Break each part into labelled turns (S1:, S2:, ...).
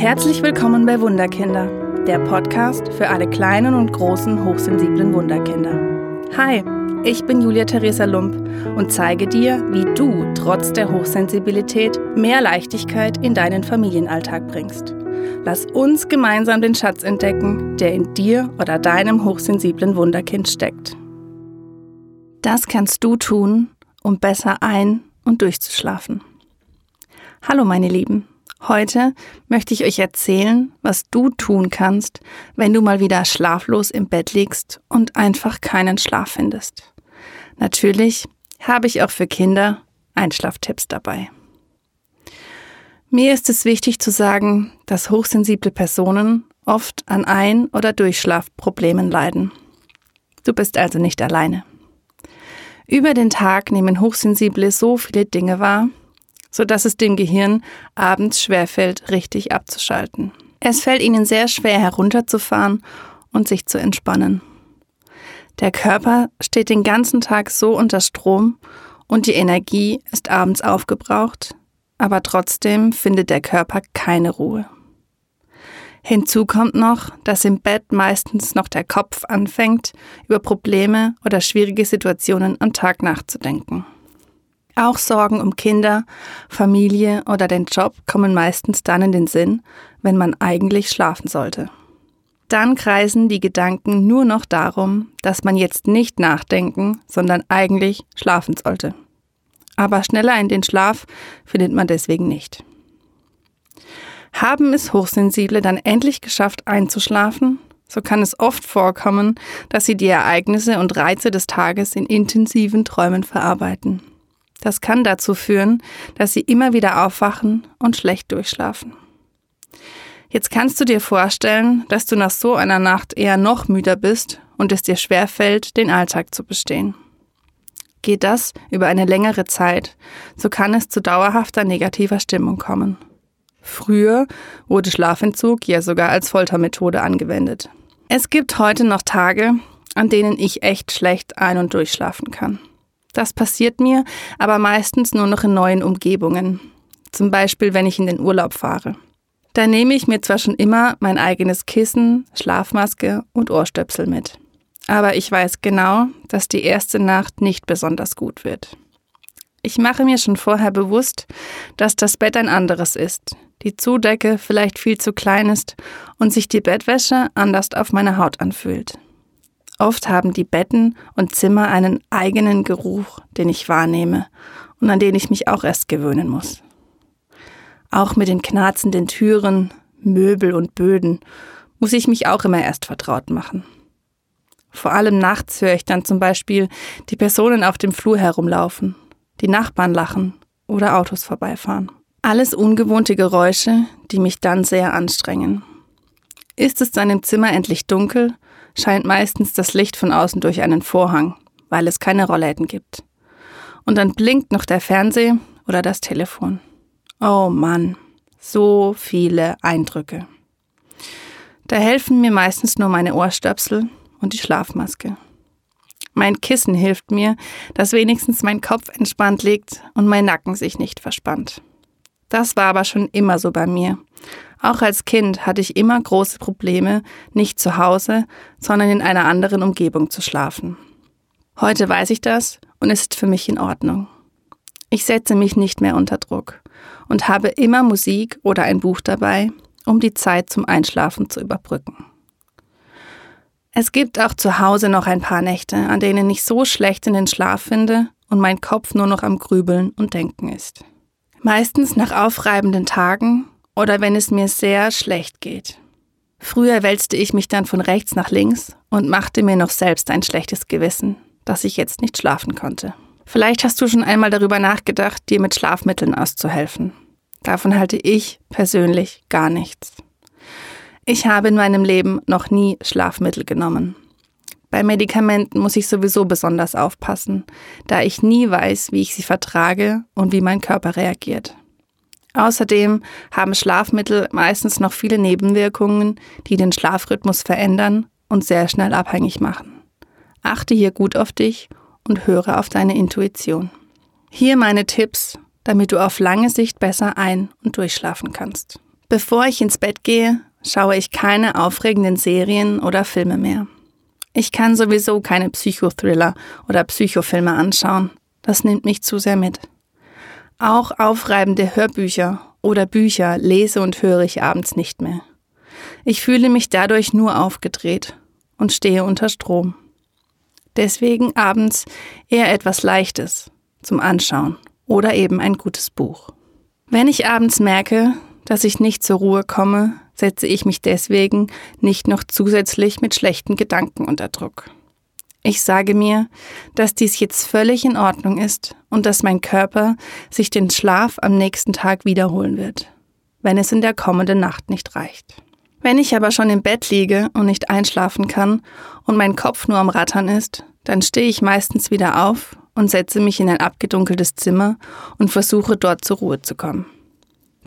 S1: Herzlich willkommen bei Wunderkinder, der Podcast für alle kleinen und großen hochsensiblen Wunderkinder. Hi, ich bin Julia Theresa Lump und zeige dir, wie du trotz der Hochsensibilität mehr Leichtigkeit in deinen Familienalltag bringst. Lass uns gemeinsam den Schatz entdecken, der in dir oder deinem hochsensiblen Wunderkind steckt. Das kannst du tun, um besser ein- und durchzuschlafen. Hallo meine Lieben, heute möchte ich euch erzählen, was du tun kannst, wenn du mal wieder schlaflos im Bett liegst und einfach keinen Schlaf findest. Natürlich habe ich auch für Kinder Einschlaftipps dabei. Mir ist es wichtig zu sagen, dass hochsensible Personen oft an Ein- oder Durchschlafproblemen leiden. Du bist also nicht alleine. Über den Tag nehmen Hochsensible so viele Dinge wahr, so dass es dem Gehirn abends schwerfällt, richtig abzuschalten. Es fällt ihnen sehr schwer herunterzufahren und sich zu entspannen. Der Körper steht den ganzen Tag so unter Strom und die Energie ist abends aufgebraucht, aber trotzdem findet der Körper keine Ruhe. Hinzu kommt noch, dass im Bett meistens noch der Kopf anfängt, über Probleme oder schwierige Situationen am Tag nachzudenken. Auch Sorgen um Kinder, Familie oder den Job kommen meistens dann in den Sinn, wenn man eigentlich schlafen sollte. Dann kreisen die Gedanken nur noch darum, dass man jetzt nicht nachdenken, sondern eigentlich schlafen sollte. Aber schneller in den Schlaf findet man deswegen nicht. Haben es Hochsensible dann endlich geschafft einzuschlafen, so kann es oft vorkommen, dass sie die Ereignisse und Reize des Tages in intensiven Träumen verarbeiten. Das kann dazu führen, dass sie immer wieder aufwachen und schlecht durchschlafen. Jetzt kannst du dir vorstellen, dass du nach so einer Nacht eher noch müder bist und es dir schwerfällt, den Alltag zu bestehen. Geht das über eine längere Zeit, so kann es zu dauerhafter negativer Stimmung kommen. Früher wurde Schlafentzug ja sogar als Foltermethode angewendet. Es gibt heute noch Tage, an denen ich echt schlecht ein- und durchschlafen kann. Das passiert mir aber meistens nur noch in neuen Umgebungen. Zum Beispiel, wenn ich in den Urlaub fahre. Da nehme ich mir zwar schon immer mein eigenes Kissen, Schlafmaske und Ohrstöpsel mit. Aber ich weiß genau, dass die erste Nacht nicht besonders gut wird. Ich mache mir schon vorher bewusst, dass das Bett ein anderes ist, die Zudecke vielleicht viel zu klein ist und sich die Bettwäsche anders auf meiner Haut anfühlt. Oft haben die Betten und Zimmer einen eigenen Geruch, den ich wahrnehme und an den ich mich auch erst gewöhnen muss. Auch mit den knarzenden Türen, Möbel und Böden muss ich mich auch immer erst vertraut machen. Vor allem nachts höre ich dann zum Beispiel die Personen auf dem Flur herumlaufen, die Nachbarn lachen oder Autos vorbeifahren. Alles ungewohnte Geräusche, die mich dann sehr anstrengen. Ist es dann im Zimmer endlich dunkel, scheint meistens das Licht von außen durch einen Vorhang, weil es keine Rollläden gibt. Und dann blinkt noch der Fernseher oder das Telefon. Oh Mann, so viele Eindrücke. Da helfen mir meistens nur meine Ohrstöpsel und die Schlafmaske. Mein Kissen hilft mir, dass wenigstens mein Kopf entspannt liegt und mein Nacken sich nicht verspannt. Das war aber schon immer so bei mir. Auch als Kind hatte ich immer große Probleme, nicht zu Hause, sondern in einer anderen Umgebung zu schlafen. Heute weiß ich das und es ist für mich in Ordnung. Ich setze mich nicht mehr unter Druck und habe immer Musik oder ein Buch dabei, um die Zeit zum Einschlafen zu überbrücken. Es gibt auch zu Hause noch ein paar Nächte, an denen ich so schlecht in den Schlaf finde und mein Kopf nur noch am Grübeln und Denken ist. Meistens nach aufreibenden Tagen oder wenn es mir sehr schlecht geht. Früher wälzte ich mich dann von rechts nach links und machte mir noch selbst ein schlechtes Gewissen, dass ich jetzt nicht schlafen konnte. Vielleicht hast du schon einmal darüber nachgedacht, dir mit Schlafmitteln auszuhelfen. Davon halte ich persönlich gar nichts. Ich habe in meinem Leben noch nie Schlafmittel genommen. Bei Medikamenten muss ich sowieso besonders aufpassen, da ich nie weiß, wie ich sie vertrage und wie mein Körper reagiert. Außerdem haben Schlafmittel meistens noch viele Nebenwirkungen, die den Schlafrhythmus verändern und sehr schnell abhängig machen. Achte hier gut auf dich und höre auf deine Intuition. Hier meine Tipps, damit du auf lange Sicht besser ein- und durchschlafen kannst. Bevor ich ins Bett gehe, schaue ich keine aufregenden Serien oder Filme mehr. Ich kann sowieso keine Psychothriller oder Psychofilme anschauen. Das nimmt mich zu sehr mit. Auch aufreibende Hörbücher oder Bücher lese und höre ich abends nicht mehr. Ich fühle mich dadurch nur aufgedreht und stehe unter Strom. Deswegen abends eher etwas Leichtes zum Anschauen oder eben ein gutes Buch. Wenn ich abends merke, dass ich nicht zur Ruhe komme, setze ich mich deswegen nicht noch zusätzlich mit schlechten Gedanken unter Druck. Ich sage mir, dass dies jetzt völlig in Ordnung ist und dass mein Körper sich den Schlaf am nächsten Tag wiederholen wird, wenn es in der kommenden Nacht nicht reicht. Wenn ich aber schon im Bett liege und nicht einschlafen kann und mein Kopf nur am Rattern ist, dann stehe ich meistens wieder auf und setze mich in ein abgedunkeltes Zimmer und versuche dort zur Ruhe zu kommen.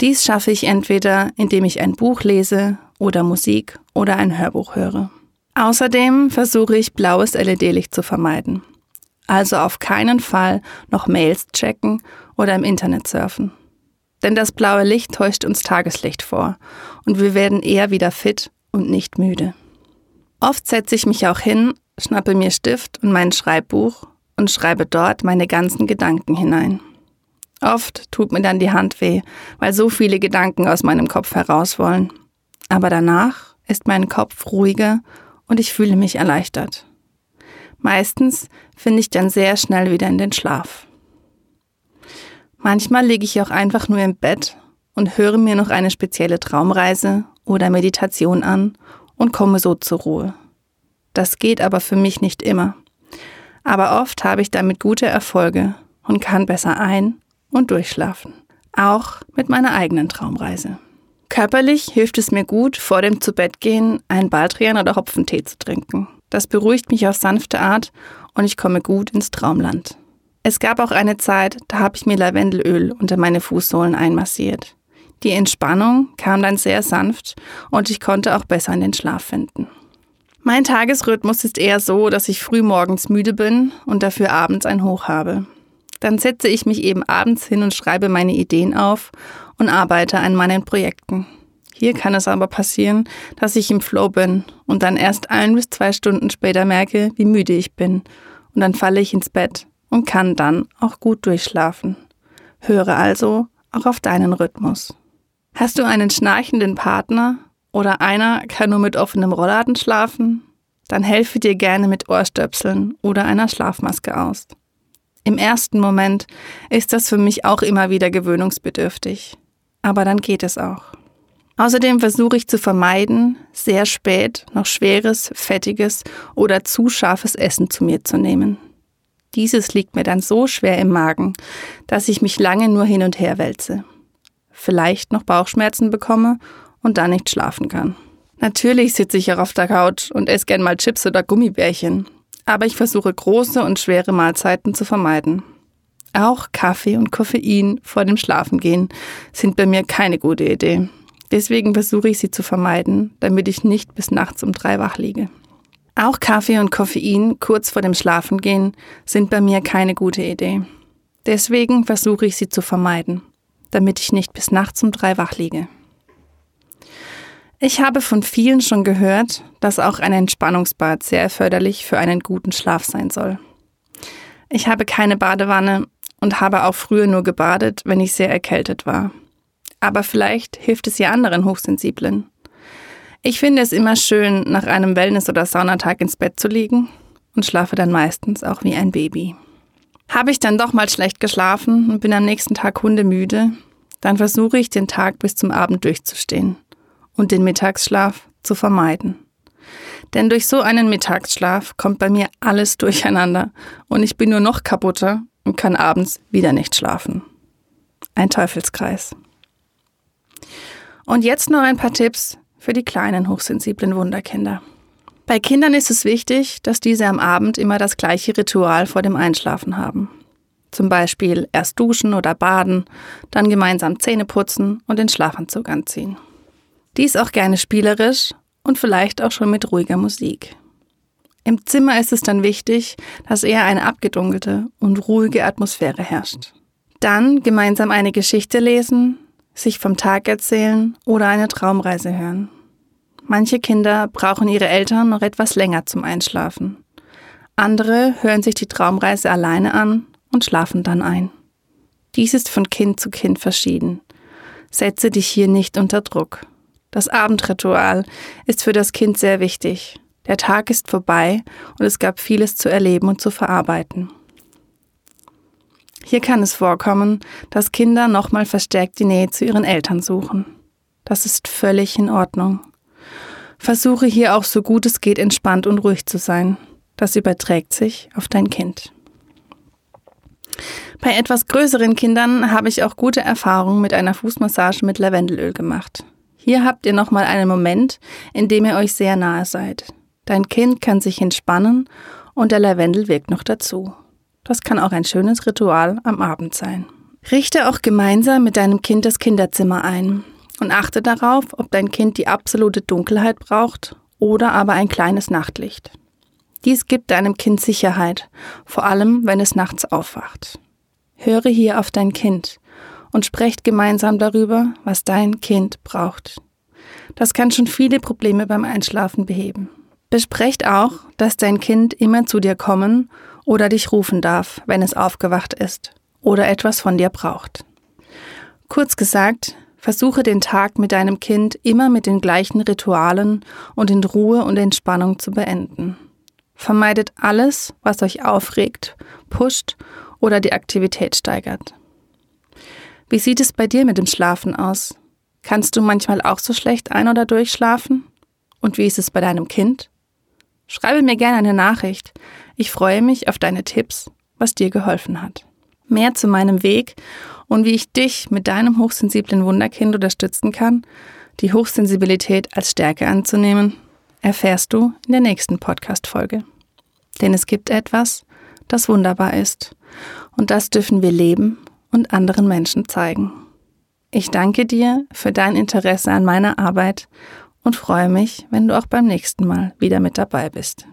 S1: Dies schaffe ich entweder, indem ich ein Buch lese oder Musik oder ein Hörbuch höre. Außerdem versuche ich blaues LED-Licht zu vermeiden. Also auf keinen Fall noch Mails checken oder im Internet surfen. Denn das blaue Licht täuscht uns Tageslicht vor und wir werden eher wieder fit und nicht müde. Oft setze ich mich auch hin, schnappe mir Stift und mein Schreibbuch und schreibe dort meine ganzen Gedanken hinein. Oft tut mir dann die Hand weh, weil so viele Gedanken aus meinem Kopf heraus wollen. Aber danach ist mein Kopf ruhiger und ich fühle mich erleichtert. Meistens finde ich dann sehr schnell wieder in den Schlaf. Manchmal liege ich auch einfach nur im Bett und höre mir noch eine spezielle Traumreise oder Meditation an und komme so zur Ruhe. Das geht aber für mich nicht immer. Aber oft habe ich damit gute Erfolge und kann besser ein- und durchschlafen. Auch mit meiner eigenen Traumreise. Körperlich hilft es mir gut, vor dem Zubettgehen einen Baldrian oder Hopfentee zu trinken. Das beruhigt mich auf sanfte Art und ich komme gut ins Traumland. Es gab auch eine Zeit, da habe ich mir Lavendelöl unter meine Fußsohlen einmassiert. Die Entspannung kam dann sehr sanft und ich konnte auch besser in den Schlaf finden. Mein Tagesrhythmus ist eher so, dass ich früh morgens müde bin und dafür abends ein Hoch habe. Dann setze ich mich eben abends hin und schreibe meine Ideen auf und arbeite an meinen Projekten. Hier kann es aber passieren, dass ich im Flow bin und dann erst ein bis zwei Stunden später merke, wie müde ich bin. Und dann falle ich ins Bett und kann dann auch gut durchschlafen. Höre also auch auf deinen Rhythmus. Hast du einen schnarchenden Partner oder einer kann nur mit offenem Rollladen schlafen? Dann helfe dir gerne mit Ohrstöpseln oder einer Schlafmaske aus. Im ersten Moment ist das für mich auch immer wieder gewöhnungsbedürftig. Aber dann geht es auch. Außerdem versuche ich zu vermeiden, sehr spät noch schweres, fettiges oder zu scharfes Essen zu mir zu nehmen. Dieses liegt mir dann so schwer im Magen, dass ich mich lange nur hin und her wälze. Vielleicht noch Bauchschmerzen bekomme und dann nicht schlafen kann. Natürlich sitze ich auch auf der Couch und esse gern mal Chips oder Gummibärchen, aber ich versuche große und schwere Mahlzeiten zu vermeiden. Auch Kaffee und Koffein vor dem Schlafengehen sind bei mir keine gute Idee. Deswegen versuche ich sie zu vermeiden, damit ich nicht bis nachts um drei wach liege. Auch Kaffee und Koffein kurz vor dem Schlafengehen sind bei mir keine gute Idee. Deswegen versuche ich sie zu vermeiden, damit ich nicht bis nachts um drei wach liege. Ich habe von vielen schon gehört, dass auch ein Entspannungsbad sehr förderlich für einen guten Schlaf sein soll. Ich habe keine Badewanne und habe auch früher nur gebadet, wenn ich sehr erkältet war. Aber vielleicht hilft es ja anderen Hochsensiblen. Ich finde es immer schön, nach einem Wellness- oder Saunatag ins Bett zu liegen und schlafe dann meistens auch wie ein Baby. Habe ich dann doch mal schlecht geschlafen und bin am nächsten Tag hundemüde, dann versuche ich den Tag bis zum Abend durchzustehen und den Mittagsschlaf zu vermeiden. Denn durch so einen Mittagsschlaf kommt bei mir alles durcheinander und ich bin nur noch kaputter und kann abends wieder nicht schlafen. Ein Teufelskreis. Und jetzt noch ein paar Tipps für die kleinen hochsensiblen Wunderkinder. Bei Kindern ist es wichtig, dass diese am Abend immer das gleiche Ritual vor dem Einschlafen haben. Zum Beispiel erst duschen oder baden, dann gemeinsam Zähne putzen und den Schlafanzug anziehen. Dies auch gerne spielerisch und vielleicht auch schon mit ruhiger Musik. Im Zimmer ist es dann wichtig, dass eher eine abgedunkelte und ruhige Atmosphäre herrscht. Dann gemeinsam eine Geschichte lesen, sich vom Tag erzählen oder eine Traumreise hören. Manche Kinder brauchen ihre Eltern noch etwas länger zum Einschlafen. Andere hören sich die Traumreise alleine an und schlafen dann ein. Dies ist von Kind zu Kind verschieden. Setze dich hier nicht unter Druck. Das Abendritual ist für das Kind sehr wichtig. Der Tag ist vorbei und es gab vieles zu erleben und zu verarbeiten. Hier kann es vorkommen, dass Kinder nochmal verstärkt die Nähe zu ihren Eltern suchen. Das ist völlig in Ordnung. Versuche hier auch so gut es geht entspannt und ruhig zu sein. Das überträgt sich auf dein Kind. Bei etwas größeren Kindern habe ich auch gute Erfahrungen mit einer Fußmassage mit Lavendelöl gemacht. Hier habt ihr nochmal einen Moment, in dem ihr euch sehr nahe seid. Dein Kind kann sich entspannen und der Lavendel wirkt noch dazu. Das kann auch ein schönes Ritual am Abend sein. Richte auch gemeinsam mit deinem Kind das Kinderzimmer ein und achte darauf, ob dein Kind die absolute Dunkelheit braucht oder aber ein kleines Nachtlicht. Dies gibt deinem Kind Sicherheit, vor allem wenn es nachts aufwacht. Höre hier auf dein Kind und sprecht gemeinsam darüber, was dein Kind braucht. Das kann schon viele Probleme beim Einschlafen beheben. Besprecht auch, dass dein Kind immer zu dir kommen oder dich rufen darf, wenn es aufgewacht ist oder etwas von dir braucht. Kurz gesagt, versuche den Tag mit deinem Kind immer mit den gleichen Ritualen und in Ruhe und Entspannung zu beenden. Vermeidet alles, was euch aufregt, pusht oder die Aktivität steigert. Wie sieht es bei dir mit dem Schlafen aus? Kannst du manchmal auch so schlecht ein- oder durchschlafen? Und wie ist es bei deinem Kind? Schreibe mir gerne eine Nachricht. Ich freue mich auf deine Tipps, was dir geholfen hat. Mehr zu meinem Weg und wie ich dich mit deinem hochsensiblen Wunderkind unterstützen kann, die Hochsensibilität als Stärke anzunehmen, erfährst du in der nächsten Podcast-Folge. Denn es gibt etwas, das wunderbar ist. Und das dürfen wir leben und anderen Menschen zeigen. Ich danke dir für dein Interesse an meiner Arbeit und freue mich, wenn du auch beim nächsten Mal wieder mit dabei bist.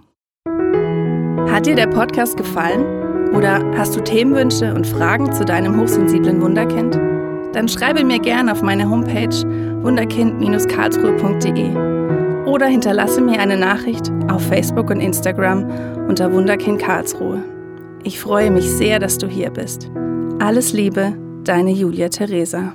S1: Hat dir der Podcast gefallen? Oder hast du Themenwünsche und Fragen zu deinem hochsensiblen Wunderkind? Dann schreibe mir gerne auf meine Homepage wunderkind-karlsruhe.de oder hinterlasse mir eine Nachricht auf Facebook und Instagram unter Wunderkind Karlsruhe. Ich freue mich sehr, dass du hier bist. Alles Liebe, deine Julia Theresa.